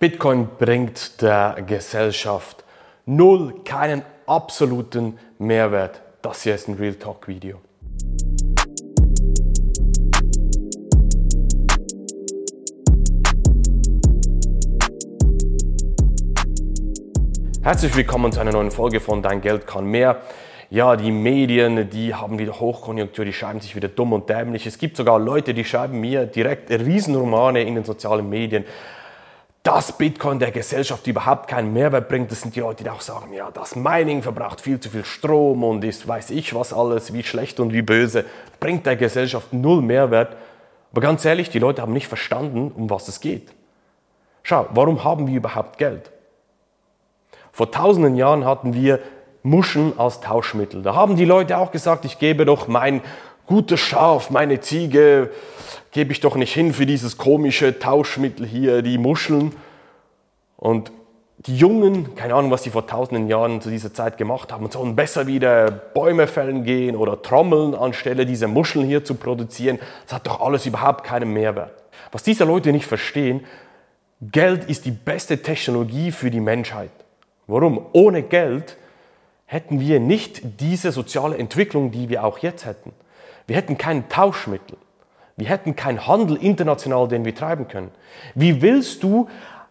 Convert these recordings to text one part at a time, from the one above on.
Bitcoin bringt der Gesellschaft null, keinen absoluten Mehrwert. Das hier ist ein Real Talk Video. Herzlich willkommen zu einer neuen Folge von Dein Geld kann mehr. Ja, die Medien, die haben wieder Hochkonjunktur, die schreiben sich wieder dumm und dämlich. Es gibt sogar Leute, die schreiben mir direkt Riesenromane in den sozialen Medien dass Bitcoin der Gesellschaft überhaupt keinen Mehrwert bringt. Das sind die Leute, die auch sagen, ja, das Mining verbraucht viel zu viel Strom und ist weiß ich was alles, wie schlecht und wie böse, bringt der Gesellschaft null Mehrwert. Aber ganz ehrlich, die Leute haben nicht verstanden, um was es geht. Schau, warum haben wir überhaupt Geld? Vor tausenden Jahren hatten wir Muschen als Tauschmittel. Da haben die Leute auch gesagt, ich gebe doch mein gutes Schaf, meine Ziege, gebe ich doch nicht hin für dieses komische Tauschmittel hier, die Muscheln. Und die Jungen, keine Ahnung, was sie vor tausenden Jahren zu dieser Zeit gemacht haben, sollen besser wieder Bäume fällen gehen oder trommeln, anstelle diese Muscheln hier zu produzieren. Das hat doch alles überhaupt keinen Mehrwert. Was diese Leute nicht verstehen, Geld ist die beste Technologie für die Menschheit. Warum? Ohne Geld hätten wir nicht diese soziale Entwicklung, die wir auch jetzt hätten. Wir hätten kein Tauschmittel. Wir hätten keinen Handel international, den wir treiben können. Wie willst du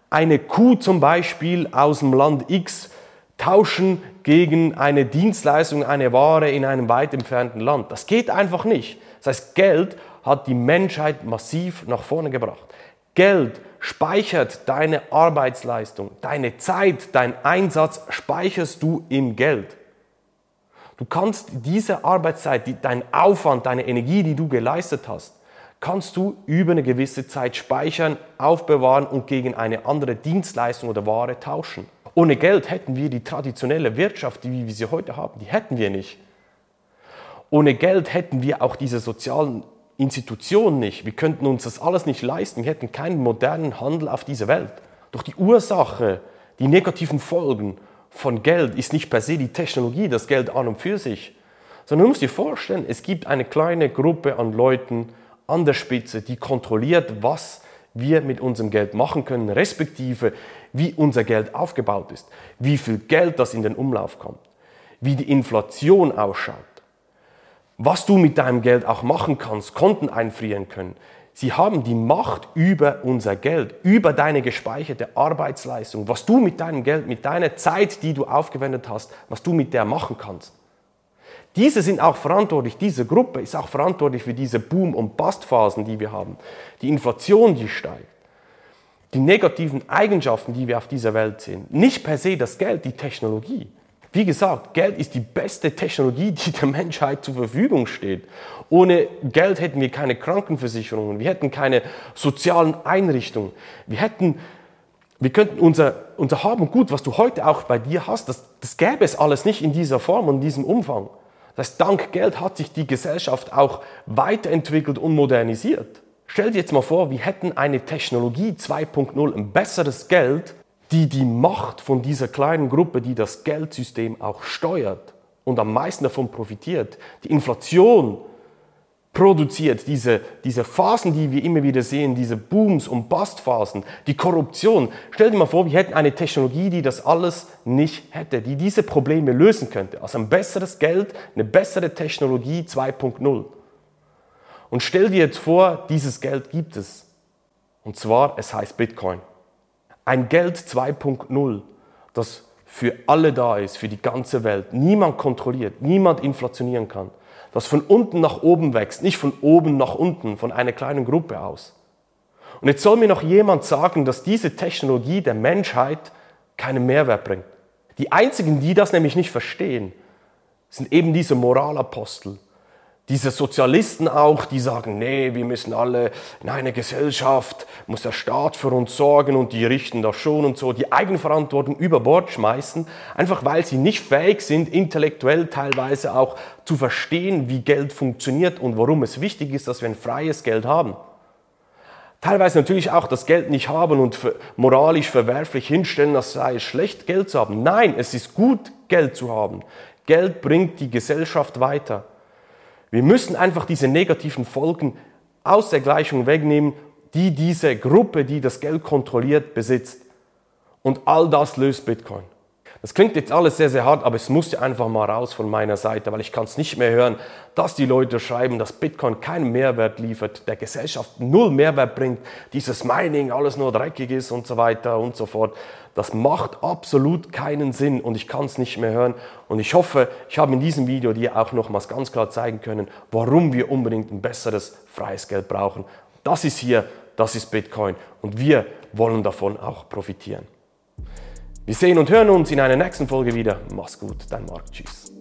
eine Kuh zum Beispiel aus dem Land X tauschen gegen eine Dienstleistung, eine Ware in einem weit entfernten Land? Das geht einfach nicht. Das heißt, Geld hat die Menschheit massiv nach vorne gebracht. Geld speichert deine Arbeitsleistung, deine Zeit, dein Einsatz speicherst du im Geld. Du kannst diese Arbeitszeit, dein Aufwand, deine Energie, die du geleistet hast, kannst du über eine gewisse Zeit speichern, aufbewahren und gegen eine andere Dienstleistung oder Ware tauschen. Ohne Geld hätten wir die traditionelle Wirtschaft, wie wir sie heute haben, die hätten wir nicht. Ohne Geld hätten wir auch diese sozialen Institutionen nicht. Wir könnten uns das alles nicht leisten. Wir hätten keinen modernen Handel auf dieser Welt. Doch die Ursache, die negativen Folgen von Geld ist nicht per se die Technologie, das Geld an und für sich, sondern du musst dir vorstellen, es gibt eine kleine Gruppe an Leuten, an der Spitze, die kontrolliert, was wir mit unserem Geld machen können, respektive wie unser Geld aufgebaut ist, wie viel Geld das in den Umlauf kommt, wie die Inflation ausschaut, was du mit deinem Geld auch machen kannst, Konten einfrieren können. Sie haben die Macht über unser Geld, über deine gespeicherte Arbeitsleistung, was du mit deinem Geld, mit deiner Zeit, die du aufgewendet hast, was du mit der machen kannst. Diese sind auch verantwortlich, diese Gruppe ist auch verantwortlich für diese Boom- und Bustphasen, die wir haben. Die Inflation, die steigt. Die negativen Eigenschaften, die wir auf dieser Welt sehen. Nicht per se das Geld, die Technologie. Wie gesagt, Geld ist die beste Technologie, die der Menschheit zur Verfügung steht. Ohne Geld hätten wir keine Krankenversicherungen, wir hätten keine sozialen Einrichtungen, wir hätten, wir könnten unser, unser Haben und Gut, was du heute auch bei dir hast, das, das gäbe es alles nicht in dieser Form und in diesem Umfang. Das heißt, dank Geld hat sich die Gesellschaft auch weiterentwickelt und modernisiert. Stell dir jetzt mal vor, wir hätten eine Technologie 2.0, ein besseres Geld, die die Macht von dieser kleinen Gruppe, die das Geldsystem auch steuert und am meisten davon profitiert, die Inflation produziert, diese, diese Phasen, die wir immer wieder sehen, diese Booms und Bustphasen, die Korruption. Stell dir mal vor, wir hätten eine Technologie, die das alles nicht hätte, die diese Probleme lösen könnte. Also ein besseres Geld, eine bessere Technologie 2.0. Und stell dir jetzt vor, dieses Geld gibt es. Und zwar, es heißt Bitcoin. Ein Geld 2.0, das für alle da ist, für die ganze Welt. Niemand kontrolliert, niemand inflationieren kann das von unten nach oben wächst, nicht von oben nach unten, von einer kleinen Gruppe aus. Und jetzt soll mir noch jemand sagen, dass diese Technologie der Menschheit keinen Mehrwert bringt. Die einzigen, die das nämlich nicht verstehen, sind eben diese Moralapostel, diese Sozialisten auch, die sagen, nee, wir müssen alle in einer Gesellschaft, muss der Staat für uns sorgen und die richten das schon und so, die Eigenverantwortung über Bord schmeißen, einfach weil sie nicht fähig sind, intellektuell teilweise auch zu verstehen, wie Geld funktioniert und warum es wichtig ist, dass wir ein freies Geld haben. Teilweise natürlich auch das Geld nicht haben und moralisch verwerflich hinstellen, das sei schlecht, Geld zu haben. Nein, es ist gut, Geld zu haben. Geld bringt die Gesellschaft weiter. Wir müssen einfach diese negativen Folgen aus der Gleichung wegnehmen, die diese Gruppe, die das Geld kontrolliert, besitzt. Und all das löst Bitcoin. Das klingt jetzt alles sehr, sehr hart, aber es musste einfach mal raus von meiner Seite, weil ich kann es nicht mehr hören, dass die Leute schreiben, dass Bitcoin keinen Mehrwert liefert, der Gesellschaft null Mehrwert bringt, dieses Mining alles nur dreckig ist und so weiter und so fort. Das macht absolut keinen Sinn und ich kann es nicht mehr hören. Und ich hoffe, ich habe in diesem Video dir auch nochmals ganz klar zeigen können, warum wir unbedingt ein besseres freies Geld brauchen. Das ist hier, das ist Bitcoin und wir wollen davon auch profitieren. Wir sehen und hören uns in einer nächsten Folge wieder. Mach's gut, dein Marc. Tschüss.